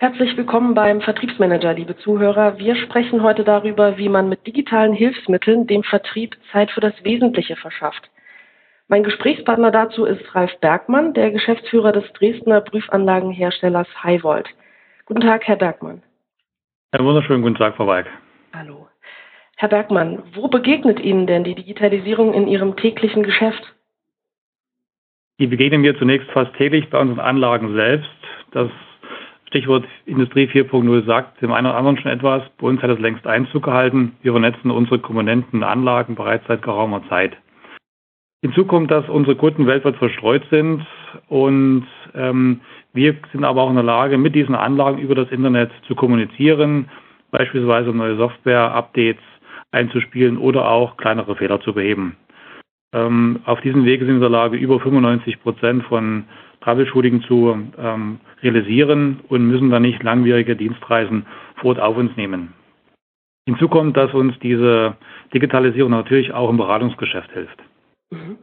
Herzlich willkommen beim Vertriebsmanager, liebe Zuhörer. Wir sprechen heute darüber, wie man mit digitalen Hilfsmitteln dem Vertrieb Zeit für das Wesentliche verschafft. Mein Gesprächspartner dazu ist Ralf Bergmann, der Geschäftsführer des Dresdner Prüfanlagenherstellers Highvolt. Guten Tag, Herr Bergmann. Einen wunderschönen guten Tag, Frau Weig. Hallo. Herr Bergmann, wo begegnet Ihnen denn die Digitalisierung in Ihrem täglichen Geschäft? Die begegnen mir zunächst fast täglich bei unseren Anlagen selbst. Das Stichwort Industrie 4.0 sagt dem einen oder anderen schon etwas. Bei uns hat es längst Einzug gehalten. Wir vernetzen unsere Komponenten Anlagen bereits seit geraumer Zeit. Hinzu kommt, dass unsere Kunden weltweit verstreut sind und ähm, wir sind aber auch in der Lage, mit diesen Anlagen über das Internet zu kommunizieren, beispielsweise neue Software-Updates einzuspielen oder auch kleinere Fehler zu beheben. Ähm, auf diesem Wege sind wir in der Lage, über 95 Prozent von Troubleshooting zu ähm, realisieren und müssen dann nicht langwierige Dienstreisen vor Ort auf uns nehmen. Hinzu kommt, dass uns diese Digitalisierung natürlich auch im Beratungsgeschäft hilft. Mhm.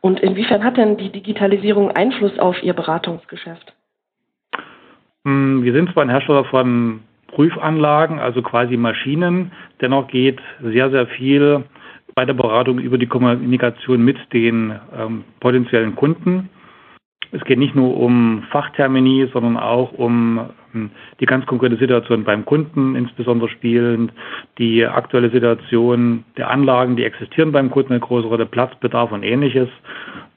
Und inwiefern hat denn die Digitalisierung Einfluss auf Ihr Beratungsgeschäft? Hm, wir sind zwar ein Hersteller von Prüfanlagen, also quasi Maschinen, dennoch geht sehr, sehr viel bei der Beratung über die Kommunikation mit den ähm, potenziellen Kunden. Es geht nicht nur um Fachtermini, sondern auch um ähm, die ganz konkrete Situation beim Kunden, insbesondere spielend die aktuelle Situation der Anlagen, die existieren beim Kunden, eine große Rolle, Platzbedarf und ähnliches.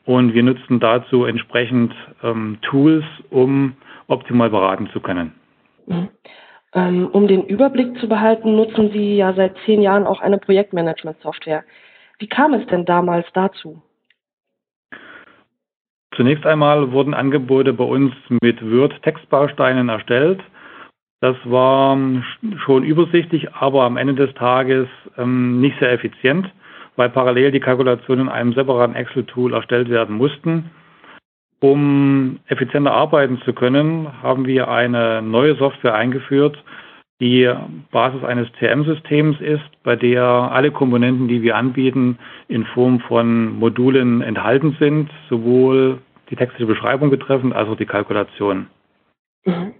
Und wir nutzen dazu entsprechend ähm, Tools, um optimal beraten zu können. Mhm. Ähm, um den Überblick zu behalten, nutzen Sie ja seit zehn Jahren auch eine Projektmanagement-Software. Wie kam es denn damals dazu? Zunächst einmal wurden Angebote bei uns mit Word-Textbausteinen erstellt. Das war schon übersichtlich, aber am Ende des Tages ähm, nicht sehr effizient, weil parallel die Kalkulationen in einem separaten Excel-Tool erstellt werden mussten. Um effizienter arbeiten zu können, haben wir eine neue Software eingeführt, die Basis eines TM-Systems ist, bei der alle Komponenten, die wir anbieten, in Form von Modulen enthalten sind, sowohl die textliche Beschreibung betreffend als auch die Kalkulation. Mhm.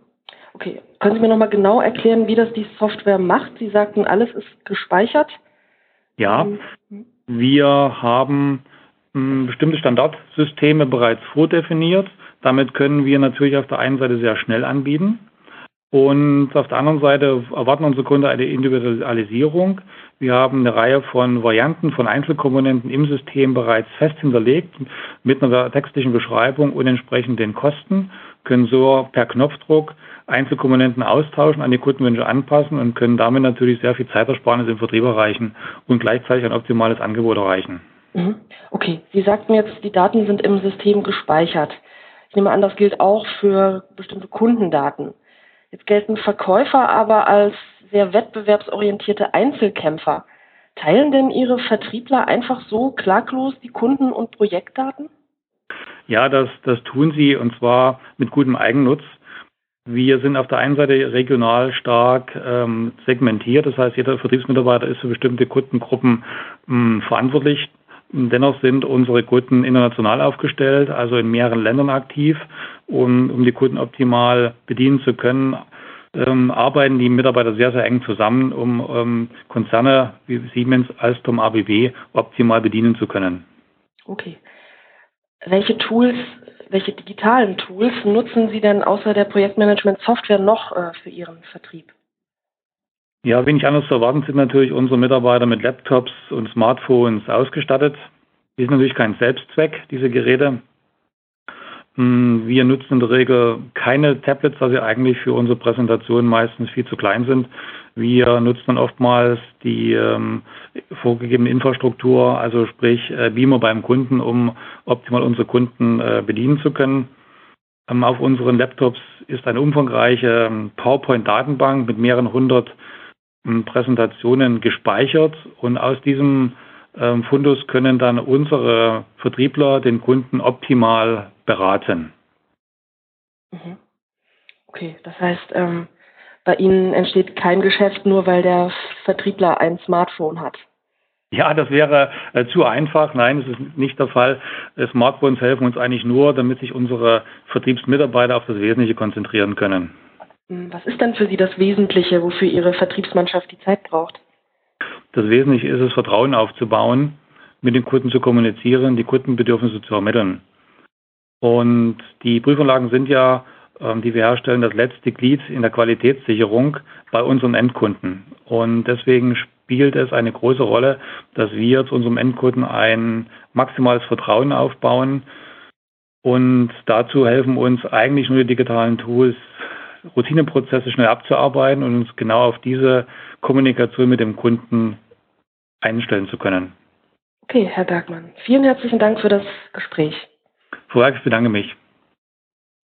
Okay, können Sie mir nochmal genau erklären, wie das die Software macht? Sie sagten, alles ist gespeichert. Ja, mhm. wir haben hm, bestimmte Standardsysteme bereits vordefiniert. Damit können wir natürlich auf der einen Seite sehr schnell anbieten. Und auf der anderen Seite erwarten unsere Kunden eine Individualisierung. Wir haben eine Reihe von Varianten von Einzelkomponenten im System bereits fest hinterlegt mit einer textlichen Beschreibung und entsprechend den Kosten, können so per Knopfdruck Einzelkomponenten austauschen, an die Kundenwünsche anpassen und können damit natürlich sehr viel Zeitersparnis im Vertrieb erreichen und gleichzeitig ein optimales Angebot erreichen. Mhm. Okay, Sie sagten jetzt, die Daten sind im System gespeichert. Ich nehme an, das gilt auch für bestimmte Kundendaten. Jetzt gelten Verkäufer aber als sehr wettbewerbsorientierte Einzelkämpfer. Teilen denn Ihre Vertriebler einfach so klaglos die Kunden- und Projektdaten? Ja, das, das tun sie und zwar mit gutem Eigennutz. Wir sind auf der einen Seite regional stark ähm, segmentiert, das heißt, jeder Vertriebsmitarbeiter ist für bestimmte Kundengruppen mh, verantwortlich. Dennoch sind unsere Kunden international aufgestellt, also in mehreren Ländern aktiv. Und um die Kunden optimal bedienen zu können, ähm, arbeiten die Mitarbeiter sehr, sehr eng zusammen, um ähm, Konzerne wie Siemens, Alstom, ABB optimal bedienen zu können. Okay. Welche Tools, welche digitalen Tools nutzen Sie denn außer der Projektmanagement-Software noch äh, für Ihren Vertrieb? Ja, wenig anders zu erwarten sind natürlich unsere Mitarbeiter mit Laptops und Smartphones ausgestattet. Die sind natürlich kein Selbstzweck, diese Geräte. Hm, wir nutzen in der Regel keine Tablets, da sie eigentlich für unsere Präsentation meistens viel zu klein sind. Wir nutzen dann oftmals die ähm, vorgegebene Infrastruktur, also sprich äh, Beamer beim Kunden, um optimal unsere Kunden äh, bedienen zu können. Ähm, auf unseren Laptops ist eine umfangreiche ähm, PowerPoint-Datenbank mit mehreren hundert Präsentationen gespeichert und aus diesem ähm, Fundus können dann unsere Vertriebler den Kunden optimal beraten. Mhm. Okay, das heißt, ähm, bei Ihnen entsteht kein Geschäft nur, weil der Vertriebler ein Smartphone hat. Ja, das wäre äh, zu einfach. Nein, das ist nicht der Fall. Äh, Smartphones helfen uns eigentlich nur, damit sich unsere Vertriebsmitarbeiter auf das Wesentliche konzentrieren können. Hm, was ist denn für Sie das Wesentliche, wofür Ihre Vertriebsmannschaft die Zeit braucht? Das Wesentliche ist es, Vertrauen aufzubauen, mit den Kunden zu kommunizieren, die Kundenbedürfnisse zu ermitteln. Und die Prüfanlagen sind ja, ähm, die wir herstellen, das letzte Glied in der Qualitätssicherung bei unseren Endkunden. Und deswegen spielt es eine große Rolle, dass wir zu unserem Endkunden ein maximales Vertrauen aufbauen. Und dazu helfen uns eigentlich nur die digitalen Tools, Routineprozesse schnell abzuarbeiten und uns genau auf diese Kommunikation mit dem Kunden einstellen zu können. Okay, Herr Bergmann, vielen herzlichen Dank für das Gespräch. Frau Werk, ich bedanke mich.